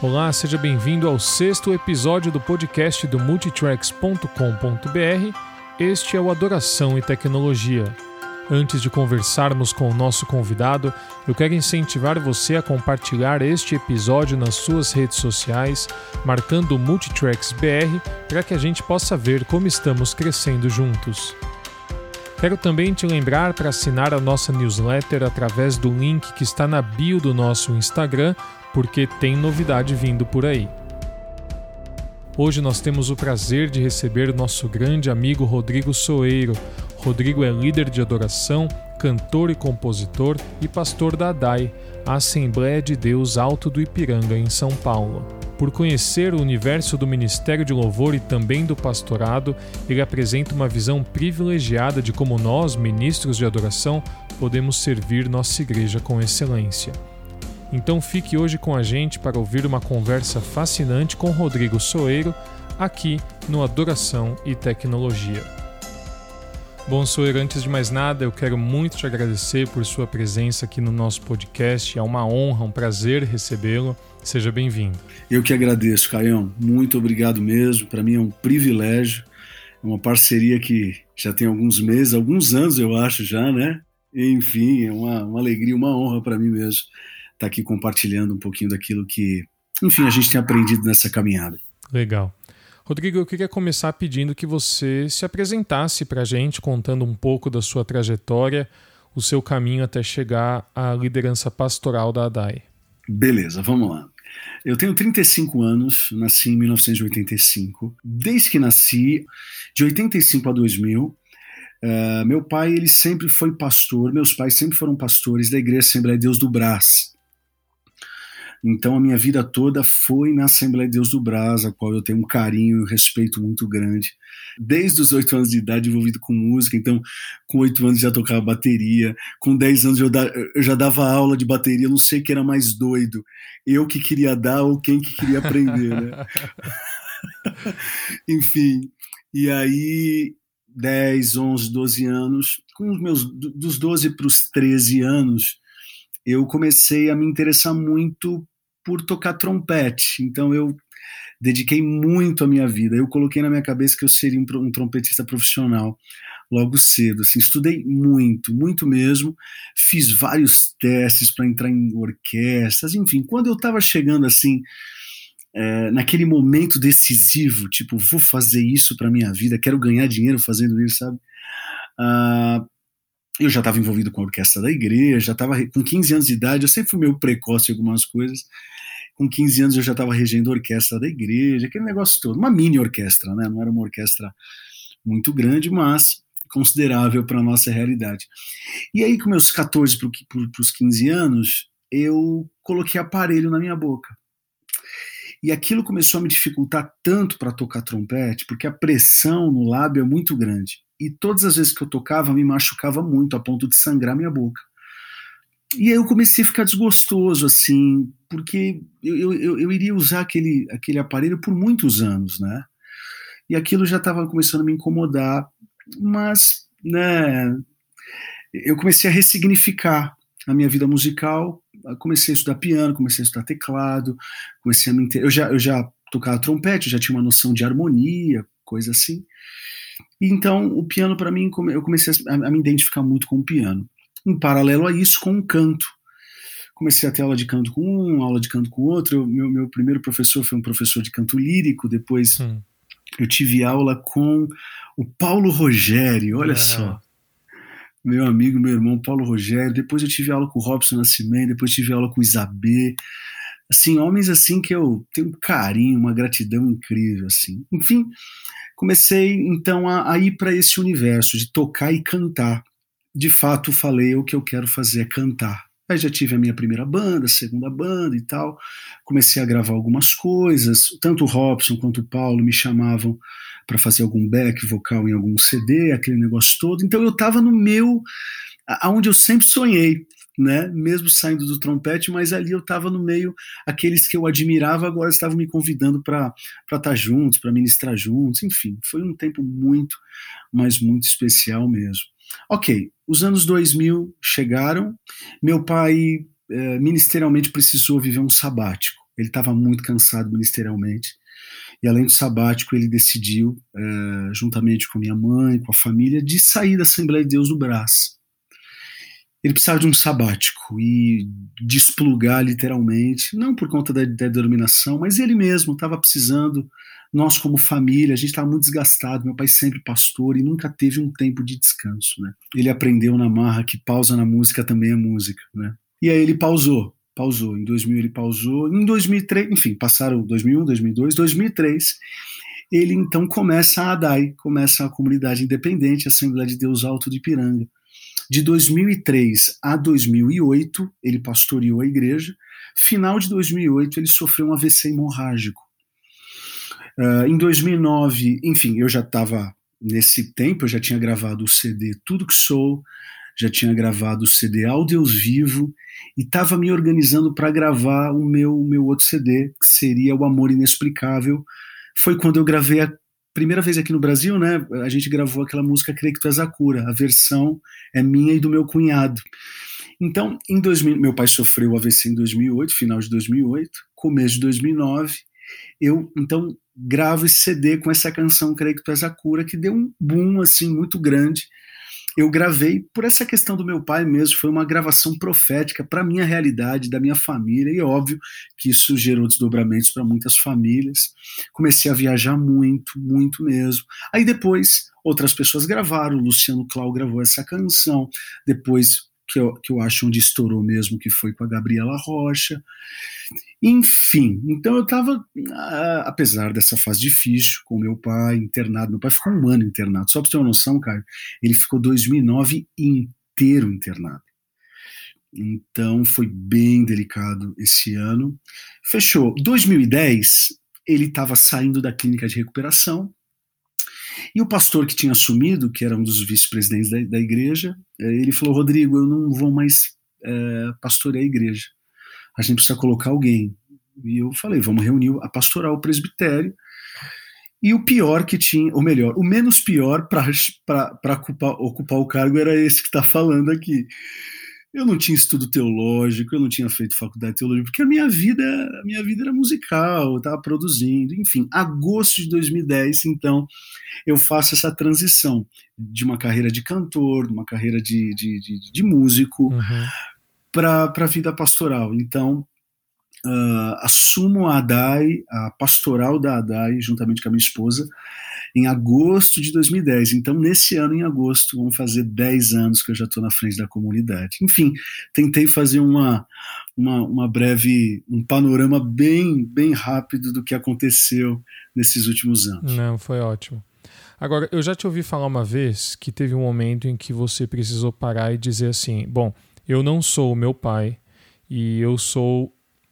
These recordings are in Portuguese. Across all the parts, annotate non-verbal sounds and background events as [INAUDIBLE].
Olá, seja bem-vindo ao sexto episódio do podcast do Multitracks.com.br. Este é o Adoração e Tecnologia. Antes de conversarmos com o nosso convidado, eu quero incentivar você a compartilhar este episódio nas suas redes sociais, marcando o Multitracks BR para que a gente possa ver como estamos crescendo juntos. Quero também te lembrar para assinar a nossa newsletter através do link que está na bio do nosso Instagram porque tem novidade vindo por aí. Hoje nós temos o prazer de receber o nosso grande amigo Rodrigo Soeiro. Rodrigo é líder de adoração, cantor e compositor e pastor da ADAI, a Assembleia de Deus Alto do Ipiranga, em São Paulo. Por conhecer o universo do ministério de louvor e também do pastorado, ele apresenta uma visão privilegiada de como nós, ministros de adoração, podemos servir nossa igreja com excelência. Então fique hoje com a gente para ouvir uma conversa fascinante com Rodrigo Soeiro, aqui no Adoração e Tecnologia. Bom, Soeiro, antes de mais nada, eu quero muito te agradecer por sua presença aqui no nosso podcast. É uma honra, um prazer recebê-lo. Seja bem-vindo. Eu que agradeço, Caião. Muito obrigado mesmo. Para mim é um privilégio. É uma parceria que já tem alguns meses, alguns anos, eu acho já, né? Enfim, é uma, uma alegria, uma honra para mim mesmo estar tá aqui compartilhando um pouquinho daquilo que, enfim, a gente tem aprendido nessa caminhada. Legal. Rodrigo, eu queria começar pedindo que você se apresentasse para a gente, contando um pouco da sua trajetória, o seu caminho até chegar à liderança pastoral da ADAI. Beleza, vamos lá. Eu tenho 35 anos, nasci em 1985. Desde que nasci, de 85 a 2000, uh, eh, meu pai ele sempre foi pastor, meus pais sempre foram pastores da Igreja Assembleia de Deus do Brás, então a minha vida toda foi na Assembleia de Deus do Brás, a qual eu tenho um carinho e um respeito muito grande. Desde os oito anos de idade envolvido com música, então com oito anos já tocava bateria, com dez anos eu, eu já dava aula de bateria, não sei quem era mais doido, eu que queria dar ou quem que queria aprender, né? [LAUGHS] Enfim, e aí 10, 11, 12 anos, com os meus dos 12 para os 13 anos, eu comecei a me interessar muito por tocar trompete. Então eu dediquei muito a minha vida. Eu coloquei na minha cabeça que eu seria um, trompetista profissional logo cedo. Assim, estudei muito, muito mesmo. Fiz vários testes para entrar em orquestras. Enfim, quando eu estava chegando assim é, naquele momento decisivo, tipo, vou fazer isso para minha vida, quero ganhar dinheiro fazendo isso, sabe? Uh, eu já estava envolvido com a orquestra da igreja, já estava com 15 anos de idade, eu sempre fui meio precoce em algumas coisas. Com 15 anos eu já estava regendo a orquestra da igreja, aquele negócio todo, uma mini orquestra, né? Não era uma orquestra muito grande, mas considerável para a nossa realidade. E aí, com meus 14 para os 15 anos, eu coloquei aparelho na minha boca. E aquilo começou a me dificultar tanto para tocar trompete, porque a pressão no lábio é muito grande. E todas as vezes que eu tocava, me machucava muito, a ponto de sangrar minha boca. E aí eu comecei a ficar desgostoso, assim, porque eu, eu, eu iria usar aquele, aquele aparelho por muitos anos, né? E aquilo já estava começando a me incomodar, mas, né, eu comecei a ressignificar a minha vida musical, comecei a estudar piano, comecei a estudar teclado, comecei a me eu já eu já tocava trompete, já tinha uma noção de harmonia, coisa assim. Então, o piano, para mim, eu comecei a, me identificar muito com o piano. Em paralelo a isso, com o canto. Comecei a ter aula de canto com um, aula de canto com outro. Eu, meu, meu primeiro professor foi um professor de canto lírico, depois hum. eu tive aula com o Paulo Rogério, olha só. Meu amigo, meu irmão Paulo Rogério. Depois eu tive aula com o Robson Nascimento, depois tive aula com o Isabê assim, homens assim que eu tenho um carinho, uma gratidão incrível, assim. Enfim, comecei então a, a ir para esse universo de tocar e cantar. De fato, falei o que eu quero fazer é cantar. Aí já tive a minha primeira banda, segunda banda e tal. Comecei a gravar algumas coisas. Tanto o Robson quanto o Paulo me chamavam para fazer algum back vocal em algum CD, aquele negócio todo. Então eu estava no meu, aonde eu sempre sonhei, né? Mesmo saindo do trompete, mas ali eu estava no meio, aqueles que eu admirava agora estavam me convidando para estar tá juntos, para ministrar juntos, enfim, foi um tempo muito, mas muito especial mesmo. Ok, os anos 2000 chegaram, meu pai é, ministerialmente precisou viver um sabático. ele estava muito cansado ministerialmente. E além do sabático, ele decidiu, é, juntamente com minha mãe, com a família, de sair da Assembleia de Deus do Brás. Ele precisava de um sabático e desplugar literalmente, não por conta da, da denominação, mas ele mesmo estava precisando. Nós, como família, a gente estava muito desgastado. Meu pai sempre pastor e nunca teve um tempo de descanso. Né? Ele aprendeu na marra que pausa na música também é música. Né? E aí ele pausou pausou. Em 2000 ele pausou. Em 2003, enfim, passaram 2001, 2002, 2003, ele então começa a ADAI, começa a Comunidade Independente, a Assembleia de Deus Alto de Ipiranga. De 2003 a 2008, ele pastoreou a igreja. Final de 2008, ele sofreu um AVC hemorrágico. Uh, em 2009, enfim, eu já estava nesse tempo, eu já tinha gravado o CD Tudo Que Sou, já tinha gravado o CD Ao Deus Vivo e estava me organizando para gravar o meu, meu outro CD, que seria O Amor Inexplicável. Foi quando eu gravei a primeira vez aqui no Brasil, né? A gente gravou aquela música Creio que Tu És a Cura. A versão é minha e do meu cunhado. Então, em 2000, meu pai sofreu AVC em 2008, final de 2008, começo de 2009. Eu, então, gravo esse CD com essa canção Creio que Tu És a Cura, que deu um boom, assim, muito grande eu gravei por essa questão do meu pai mesmo, foi uma gravação profética para minha realidade, da minha família, e óbvio que isso gerou desdobramentos para muitas famílias. Comecei a viajar muito, muito mesmo. Aí depois outras pessoas gravaram, o Luciano Clau gravou essa canção, depois que eu, que eu acho onde estourou mesmo, que foi com a Gabriela Rocha. Enfim, então eu estava, ah, apesar dessa fase difícil, com meu pai internado, meu pai ficou um ano internado, só para ter uma noção, Caio, ele ficou 2009 inteiro internado. Então foi bem delicado esse ano. Fechou. 2010, ele estava saindo da clínica de recuperação, e o pastor que tinha assumido, que era um dos vice-presidentes da, da, igreja, eh, ele falou: Rodrigo, eu não vou mais é, pastorear a igreja. A gente precisa colocar alguém. E eu falei: vamos reunir a pastoral, o presbitério. E o pior que tinha, ou melhor, o menos pior para ocupar, ocupar o cargo era esse que está falando aqui. Eu não tinha estudo teológico, eu não tinha feito faculdade de teologia, porque a minha vida, a minha vida era musical, eu estava produzindo, enfim. Agosto de 2010, então, eu faço essa transição de uma carreira de cantor, de uma carreira de, de, de, de músico, uhum. para a vida pastoral. Então, uh, assumo a ADAI, a pastoral da ADAI, juntamente com a minha esposa, em agosto de 2010. Então, nesse ano, em agosto, vão fazer 10 anos que eu já estou na frente da comunidade. Enfim, tentei fazer uma, uma, uma, breve, um panorama bem, bem rápido do que aconteceu nesses últimos anos. Não, foi ótimo. Agora, eu já te ouvi falar uma vez que teve um momento em que você precisou parar e dizer assim: bom, eu não sou o meu pai e eu sou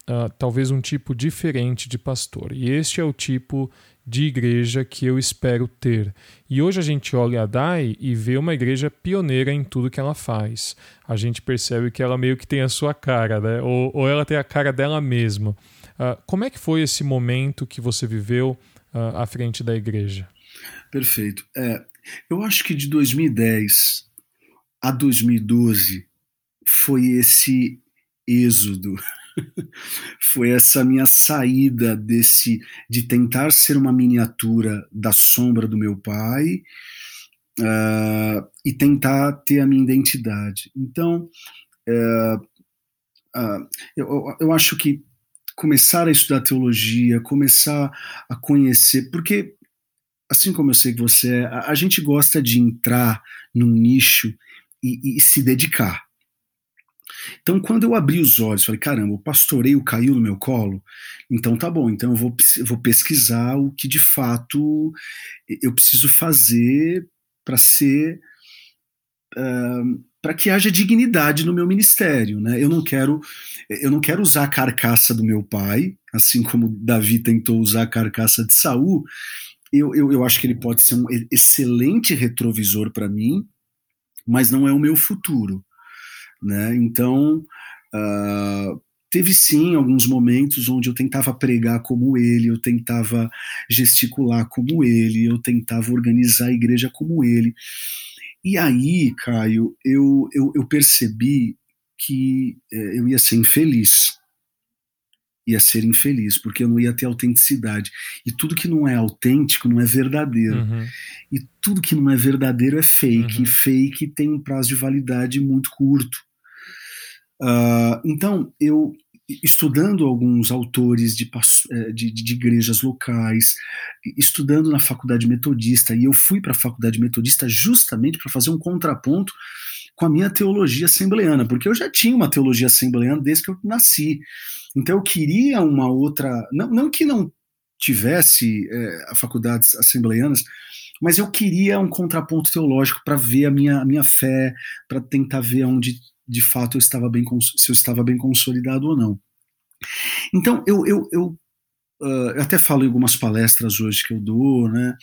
uh, talvez um tipo diferente de pastor. E este é o tipo de igreja que eu espero ter. E hoje a gente olha a DAI e vê uma igreja pioneira em tudo que ela faz. A gente percebe que ela meio que tem a sua cara, né? ou, ou ela tem a cara dela mesma. Uh, como é que foi esse momento que você viveu uh, à frente da igreja? Perfeito. É, eu acho que de 2010 a 2012 foi esse êxodo [LAUGHS] foi essa minha saída desse de tentar ser uma miniatura da sombra do meu pai uh, e tentar ter a minha identidade. Então, uh, uh, eu, eu acho que começar a estudar teologia, começar a conhecer, porque assim como eu sei que você é, a, a gente gosta de entrar num nicho e, e se dedicar. Então, quando eu abri os olhos, falei, caramba, o pastoreio caiu no meu colo, então tá bom, então eu vou, vou pesquisar o que de fato eu preciso fazer para ser. Uh, para que haja dignidade no meu ministério, né? Eu não quero, eu não quero usar a carcaça do meu pai, assim como Davi tentou usar a carcaça de Saul. Eu, eu, eu acho que ele pode ser um excelente retrovisor para mim, mas não é o meu futuro. Né? Então, uh, teve sim alguns momentos onde eu tentava pregar como ele, eu tentava gesticular como ele, eu tentava organizar a igreja como ele. E aí, Caio, eu, eu, eu percebi que é, eu ia ser infeliz. ia ser infeliz, porque eu não ia ter autenticidade. E tudo que não é autêntico não é verdadeiro. Uhum. E tudo que não é verdadeiro é fake. Uhum. E fake tem um prazo de validade muito curto. Uh, então, eu estudando alguns autores de, eh, de, de, igrejas locais, estudando na faculdade metodista, e eu fui para a faculdade metodista justamente para fazer um contraponto com a minha teologia assembleana, porque eu já tinha uma teologia assembleana desde que eu nasci. Então eu queria uma outra. Não, não que não tivesse é, faculdades assembleanas, mas eu queria um contraponto teológico para ver a minha, a minha fé, para tentar ver onde de fato eu estava bem se eu estava bem consolidado ou não. Então eu, eu, eu, uh, eu até falo em algumas palestras hoje que eu dou, né?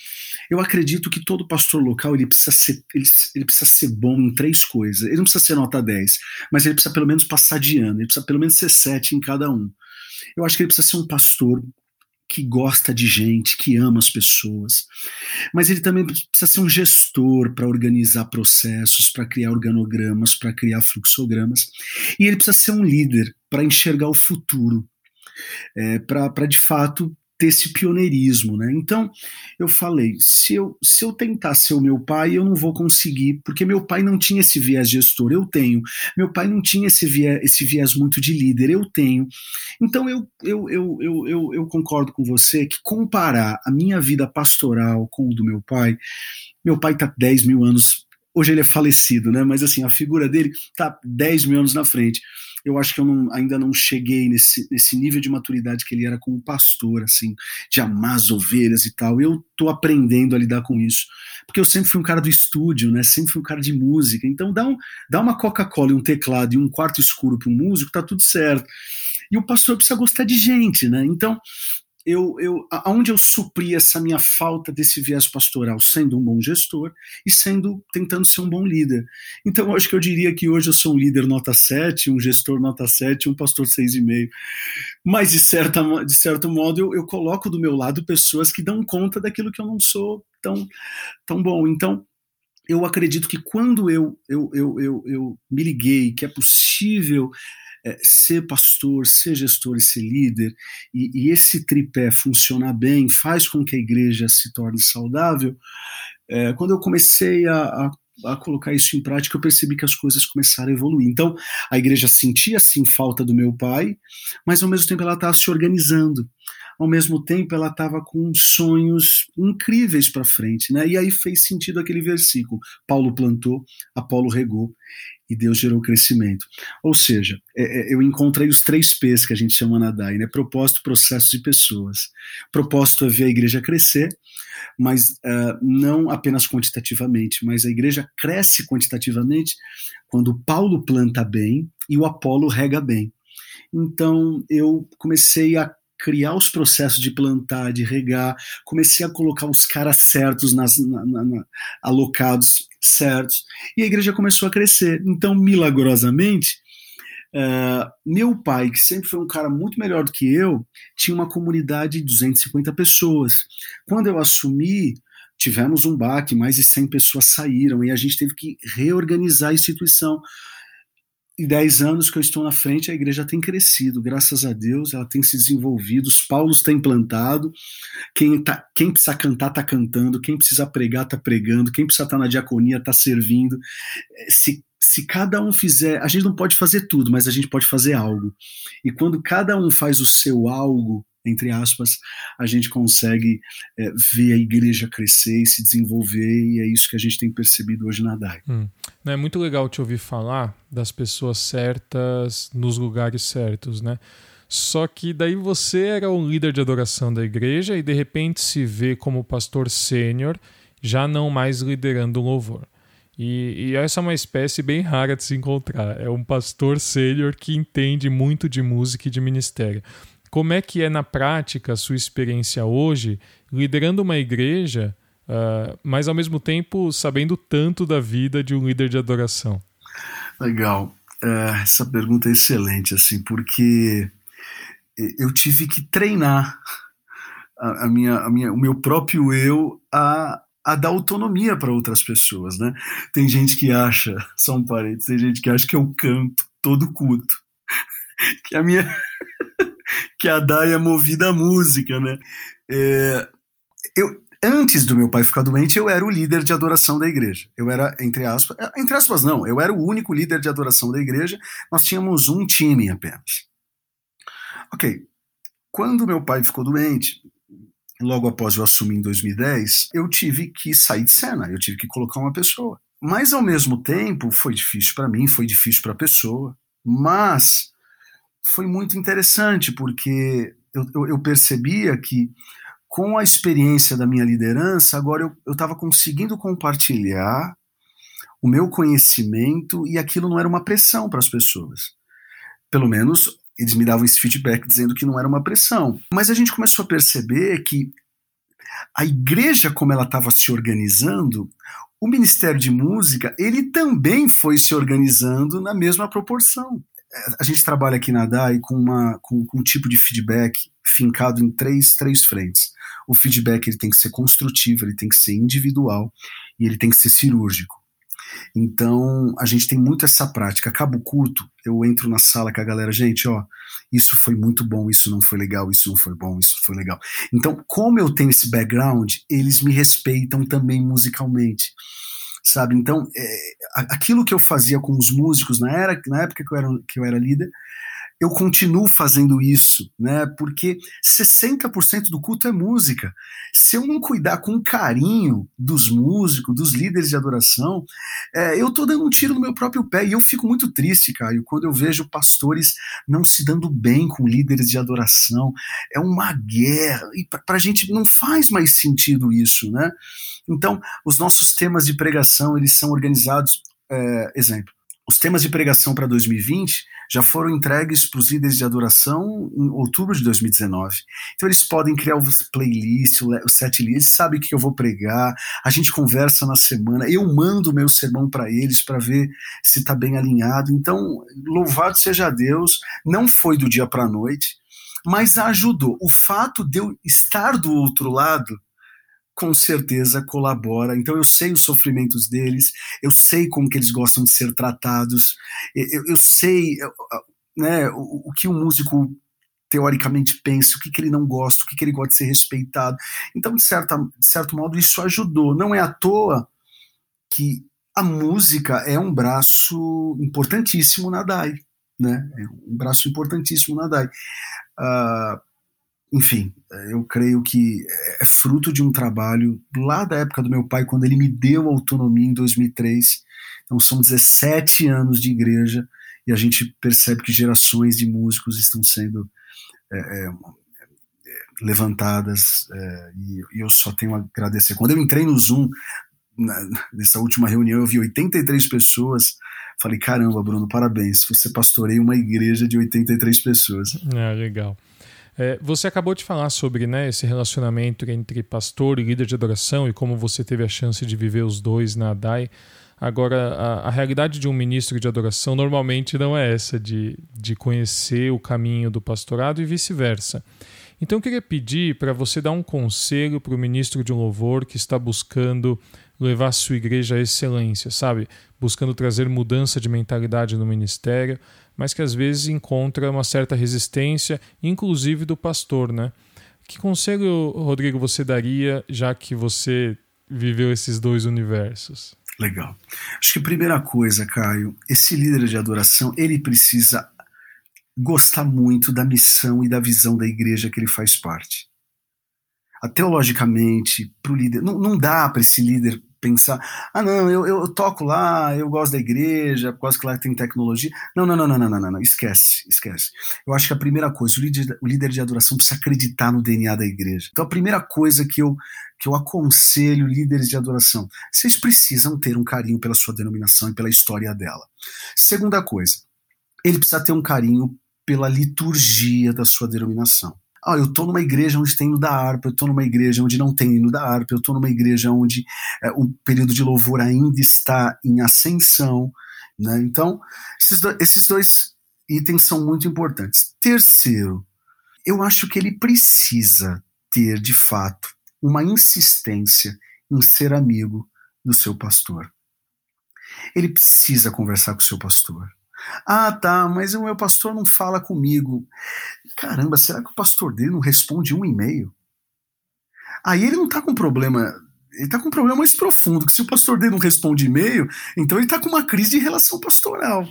Eu acredito que todo pastor local ele precisa ser ele, ele precisa ser bom em três coisas. Ele não precisa ser nota 10, mas ele precisa pelo menos passar de ano. Ele precisa pelo menos ser sete em cada um. Eu acho que ele precisa ser um pastor que gosta de gente, que ama as pessoas. Mas ele também precisa ser um gestor para organizar processos, para criar organogramas, para criar fluxogramas. E ele precisa ser um líder para enxergar o futuro, é, para de fato ter esse pioneirismo, né? Então, eu falei, se eu, se eu tentar ser o meu pai, eu não vou conseguir, porque meu pai não tinha esse viés gestor, eu tenho. Meu pai não tinha esse viés, esse viés muito de líder, eu tenho. Então, eu, eu, eu, eu, eu, eu concordo com você que comparar a minha vida pastoral com o do meu pai, meu pai está 10 mil anos, hoje ele é falecido, né? Mas assim, a figura dele está 10 mil anos na frente eu acho que eu não, ainda não cheguei nesse, nesse nível de maturidade que ele era como pastor, assim, de amar as ovelhas e tal. Eu tô aprendendo a lidar com isso. Porque eu sempre fui um cara do estúdio, né? Sempre fui um cara de música. Então dá, um, dá uma Coca-Cola e um teclado e um quarto escuro para um músico, tá tudo certo. E o pastor precisa gostar de gente, né? Então, eu, eu, aonde eu supri essa minha falta desse viés pastoral, sendo um bom gestor e sendo tentando ser um bom líder. Então, acho que eu diria que hoje eu sou um líder nota 7, um gestor nota 7, um pastor 6,5. Mas, de, certa, de certo modo, eu, eu coloco do meu lado pessoas que dão conta daquilo que eu não sou tão, tão bom. Então, eu acredito que quando eu, eu, eu, eu, eu me liguei que é possível é, ser pastor, ser gestor e ser líder, e, e, esse tripé funcionar bem, faz com que a igreja se torne saudável, é, quando eu comecei a, a a colocar isso em prática, eu percebi que as coisas começaram a evoluir. Então, a igreja sentia sim falta do meu pai, mas ao mesmo tempo ela estava se organizando. Ao mesmo tempo, ela estava com sonhos incríveis para frente, né? E aí fez sentido aquele versículo: Paulo plantou, Apolo regou e Deus gerou crescimento. Ou seja, é, é, eu encontrei os três P's que a gente chama na DAI, né? Propósito, processos e pessoas. Propósito é ver a igreja crescer, mas uh, não apenas quantitativamente, mas a igreja cresce quantitativamente quando Paulo planta bem e o Apolo rega bem. Então eu comecei a criar os processos de plantar, de regar, comecei a colocar os caras certos nas, na, na, na, alocados certos, e a igreja começou a crescer. Então, milagrosamente, uh, meu pai, que sempre foi um cara muito melhor do que eu, tinha uma comunidade de 250 pessoas. Quando eu assumi, tivemos um baque, mais de 100 pessoas saíram, e a gente teve que reorganizar a instituição em 10 anos que eu estou na frente, a igreja tem crescido, graças a Deus, ela tem se desenvolvido, os Paulos têm plantado, quem, tá, quem precisa cantar está cantando, quem precisa pregar está pregando, quem precisa estar tá na diaconia está servindo. Se, se cada um fizer, a gente não pode fazer tudo, mas a gente pode fazer algo. E quando cada um faz o seu algo, entre aspas, a gente consegue é, ver a igreja crescer e se desenvolver, e é isso que a gente tem percebido hoje na DAI. Hum. É muito legal te ouvir falar das pessoas certas nos lugares certos, né? Só que daí você era um líder de adoração da igreja e de repente se vê como pastor sênior, já não mais liderando o louvor. E, e, essa é uma espécie bem rara de se encontrar. É um pastor sênior que entende muito de música e de ministério. Como é que é na prática a sua experiência hoje, liderando uma igreja, uh, mas ao mesmo tempo sabendo tanto da vida de um líder de adoração? Legal. Uh, essa pergunta é excelente, assim, porque eu tive que treinar a, a, minha, a minha, o meu próprio eu a, a dar autonomia para outras pessoas, né? Tem gente que acha, só um parênteses, tem gente que acha que eu canto todo culto, [LAUGHS] que a minha que a Dai é movida à música, né? É, eu, antes do meu pai ficar doente, eu era o líder de adoração da igreja. Eu era, entre aspas, é, entre aspas não, eu era o único líder de adoração da igreja. Nós tínhamos um time apenas. Ok, quando meu pai ficou doente, logo após eu assumir em 2010, eu tive que sair de cena, eu tive que colocar uma pessoa. Mas ao mesmo tempo, foi difícil para mim, foi difícil para a pessoa, mas foi muito interessante porque eu, eu, eu percebia que com a experiência da minha liderança, agora eu estava conseguindo compartilhar o meu conhecimento e aquilo não era uma pressão para as pessoas. Pelo menos eles me davam esse feedback dizendo que não era uma pressão. Mas a gente começou a perceber que a igreja, como ela estava se organizando, o Ministério de Música, ele também foi se organizando na mesma proporção. A gente trabalha aqui na DAI com, uma, com, com um tipo de feedback fincado em três, três frentes o feedback ele tem que ser construtivo, ele tem que ser individual e ele tem que ser cirúrgico. Então, a gente tem muito essa prática. Cabo curto, eu entro na sala com a galera, gente, ó, isso foi muito bom, isso não foi legal, isso não foi bom, isso foi legal. Então, como eu tenho esse background, eles me respeitam também musicalmente. Sabe? Então, é, aquilo que eu fazia com os músicos na, era, na época que eu, era, que eu era líder, eu continuo fazendo isso, né? Porque 60% do culto é música. Se eu não cuidar com carinho dos músicos, dos líderes de adoração, é, eu tô dando um tiro no meu próprio pé. E eu fico muito triste, Caio, quando eu vejo pastores não se dando bem com líderes de adoração. É uma guerra. E para a gente não faz mais sentido isso, né? Então, os nossos temas de pregação, eles são organizados, é, exemplo, os temas de pregação para 2020 já foram entregues para os líderes de adoração em outubro de 2019. Então eles podem criar o playlist, o set list, eles sabem o que eu vou pregar, a gente conversa na semana, eu mando o meu sermão para eles para ver se está bem alinhado. Então, louvado seja Deus, não foi do dia para a noite, mas ajudou. O fato de eu estar do outro lado com certeza colabora. Então eu sei os sofrimentos deles, eu sei como que eles gostam de ser tratados, eu, eu sei né, o, o, que o músico teoricamente pensa, o que, que ele não gosta, o que, que ele gosta de ser respeitado. Então, de, certa, de certo modo, isso ajudou. Não é à toa que a música é um braço importantíssimo na DAI. Né? É um braço importantíssimo na DAI. Uh, enfim, eu creio que é fruto de um trabalho lá da época do meu pai, quando ele me deu autonomia em 2003. Então são 17 anos de igreja e a gente percebe que gerações de músicos estão sendo é, é, levantadas é, e, e, eu só tenho a agradecer. Quando eu entrei no Zoom, na, nessa última reunião, eu vi 83 pessoas. Falei, caramba, Bruno, parabéns. Você pastoreia uma igreja de 83 pessoas. É, legal. É, você acabou de falar sobre né, esse relacionamento entre pastor e líder de adoração e como você teve a chance de viver os dois na ADAI. Agora, a, a, realidade de um ministro de adoração normalmente não é essa, de, de conhecer o caminho do pastorado e vice-versa. Então, eu queria pedir para você dar um conselho para o ministro de louvor que está buscando levar sua igreja à excelência, sabe? Buscando trazer mudança de mentalidade no ministério, mas que às vezes encontra uma certa resistência, inclusive do pastor, né? Que conselho, Rodrigo, você daria, já que você viveu esses dois universos? Legal. Acho que a primeira coisa, Caio, esse líder de adoração, ele precisa gostar muito da missão e da visão da igreja que ele faz parte. Teologicamente, para o líder, não, não dá para esse líder pensar, ah, não, eu, eu toco lá, eu gosto da igreja, quase que lá tem tecnologia. Não, não, não, não, não, não, não, esquece, esquece. Eu acho que a primeira coisa, o líder, o líder de adoração precisa acreditar no DNA da igreja. Então a primeira coisa que eu, que eu aconselho líderes de adoração, vocês precisam ter um carinho pela sua denominação e pela história dela. Segunda coisa, ele precisa ter um carinho pela liturgia da sua denominação. Ah, eu estou numa igreja onde tem hino da harpa, eu estou numa igreja onde não tem hino da harpa, eu estou numa igreja onde é, o período de louvor ainda está em ascensão. Né? Então, esses, do, esses dois itens são muito importantes. Terceiro, eu acho que ele precisa ter, de fato, uma insistência em ser amigo do seu pastor. Ele precisa conversar com o seu pastor. Ah, tá, mas o meu pastor não fala comigo. Caramba, será que o pastor dele não responde um e-mail? Aí ele não tá com problema. Ele tá com um problema mais profundo, que se o pastor dele não responde e-mail, então ele tá com uma crise de relação pastoral.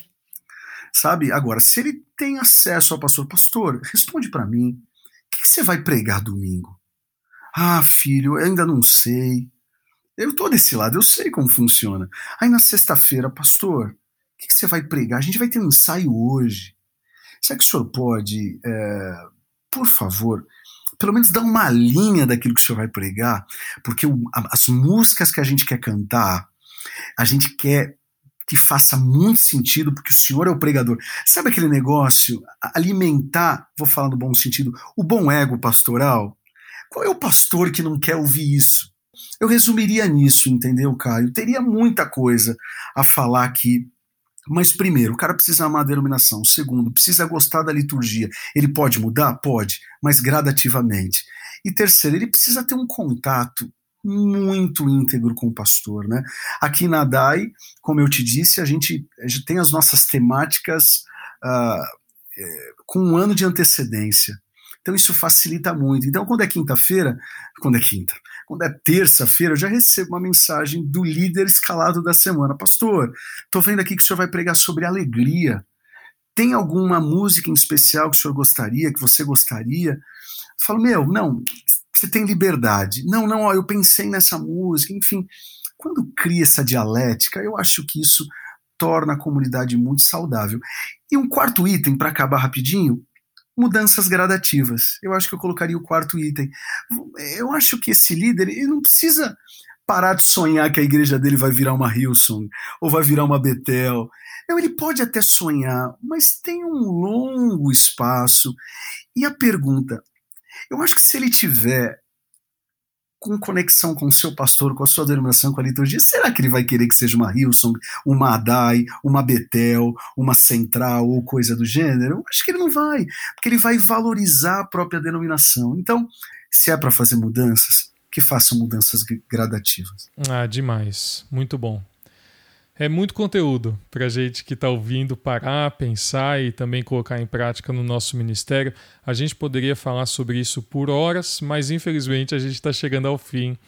Sabe? Agora, se ele tem acesso ao pastor, pastor, responde para mim. O que, que você vai pregar domingo? Ah, filho, eu ainda não sei. Eu tô desse lado, eu sei como funciona. Aí na sexta-feira, pastor, que, que, você vai pregar? A gente vai ter um ensaio hoje. Será que o senhor pode, é, por favor, pelo menos dar uma linha daquilo que o senhor vai pregar? Porque o, as músicas que a gente quer cantar, a gente quer que faça muito sentido, porque o senhor é o pregador. Sabe aquele negócio? Alimentar, vou falar no bom sentido, o bom ego pastoral? Qual é o pastor que não quer ouvir isso? Eu resumiria nisso, entendeu, Caio? Teria muita coisa a falar aqui. Mas, primeiro, o cara precisa amar a denominação. Segundo, precisa gostar da liturgia. Ele pode mudar? Pode, mas gradativamente. E terceiro, ele precisa ter um contato muito íntegro com o pastor, né? Aqui na DAI, como eu te disse, a gente, a gente tem as nossas temáticas uh, com um ano de antecedência. Então isso facilita muito. Então quando é quinta-feira, quando é quinta, quando é terça-feira, eu já recebo uma mensagem do líder escalado da semana. Pastor, estou vendo aqui que o senhor vai pregar sobre alegria. Tem alguma música em especial que o senhor gostaria, que você gostaria? Eu falo, meu, não, você tem liberdade. Não, não, ó, eu pensei nessa música, enfim. Quando cria essa dialética, eu acho que isso torna a comunidade muito saudável. E um quarto item, para acabar rapidinho, mudanças gradativas. Eu acho que eu colocaria o quarto item. Eu acho que esse líder ele não precisa parar de sonhar que a igreja dele vai virar uma Hillsong ou vai virar uma Betel. Não, ele pode até sonhar, mas tem um longo espaço. E a pergunta, eu acho que se ele tiver com conexão com o seu pastor, com a sua denominação, com a liturgia, será que ele vai querer que seja uma Hillsong, uma Adai, uma Betel, uma Central ou coisa do gênero? Acho que ele não vai, porque ele vai valorizar a própria denominação. Então, se é para fazer mudanças, que façam mudanças gradativas. Ah, demais. Muito bom. É muito conteúdo para gente que está ouvindo parar, pensar e também colocar em prática no nosso ministério. A gente poderia falar sobre isso por horas, mas infelizmente a gente está chegando ao fim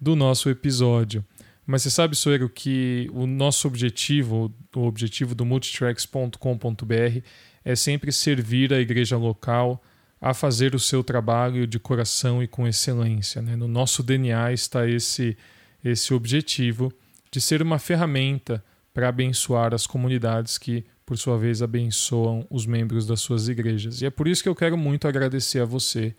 do nosso episódio. Mas você sabe, Soeiro, que o nosso objetivo, o objetivo do multitracks.com.br é sempre servir a igreja local a fazer o seu trabalho de coração e com excelência. Né? No nosso DNA está esse, esse objetivo de ser uma ferramenta para abençoar as comunidades que, por sua vez, abençoam os membros das suas igrejas. E é por isso que eu quero muito agradecer a você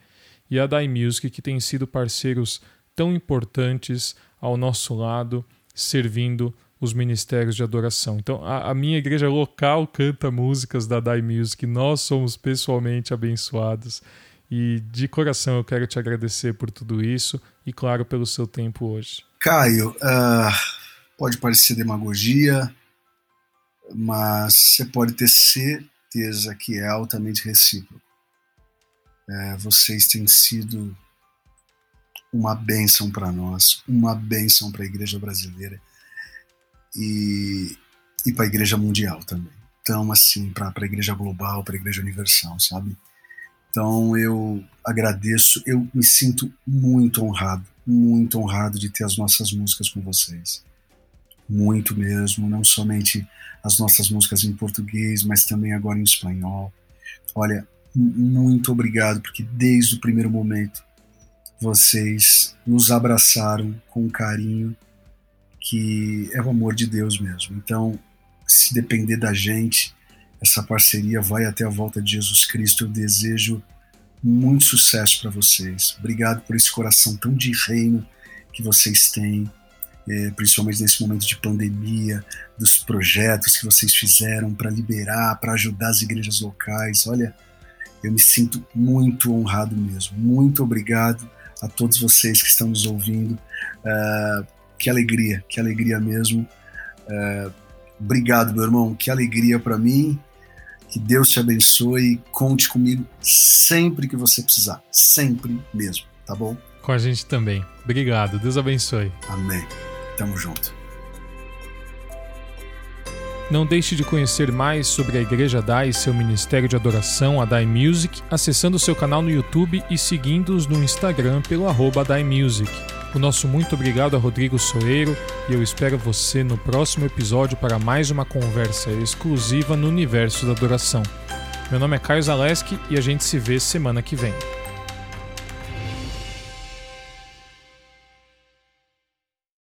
e a Dai Music, que têm sido parceiros tão importantes ao nosso lado, servindo os ministérios de adoração. Então, a, a, minha igreja local canta músicas da Dai Music, nós somos pessoalmente abençoados. E de coração eu quero te agradecer por tudo isso e, claro, pelo seu tempo hoje. Caio, uh Pode parecer demagogia, mas você pode ter certeza que é altamente recíproco. É, vocês têm sido uma bênção para nós, uma bênção para a igreja brasileira e, e para a igreja mundial também. Então, assim, para a igreja global, para a igreja universal, sabe? Então, eu agradeço, eu me sinto muito honrado, muito honrado de ter as nossas músicas com vocês muito mesmo, não somente as nossas músicas em português, mas também agora em espanhol. Olha, muito obrigado, porque desde o primeiro momento vocês nos abraçaram com um carinho que é o amor de Deus mesmo. Então, se depender da gente, essa parceria vai até a volta de Jesus Cristo. Eu desejo muito sucesso para vocês. Obrigado por esse coração tão de reino que vocês têm é, principalmente nesse momento de pandemia, dos projetos que vocês fizeram para liberar, para ajudar as igrejas locais. Olha, eu me sinto muito honrado mesmo. Muito obrigado a todos vocês que estão nos ouvindo. Uh, que alegria, que alegria mesmo. Uh, obrigado, meu irmão. Que alegria para mim. Que Deus te abençoe. Conte comigo sempre que você precisar. Sempre mesmo, tá bom? Com a gente também. Obrigado. Deus abençoe. Amém. Tamo junto. Não deixe de conhecer mais sobre a Igreja Dai e seu ministério de adoração, a Dai Music, acessando seu canal no YouTube e seguindo-os no Instagram pelo arroba Dai Music. O nosso muito obrigado a Rodrigo Soeiro e eu espero você no próximo episódio para mais uma conversa exclusiva no universo da adoração. Meu nome é Caio Zaleski e a gente se vê semana que vem.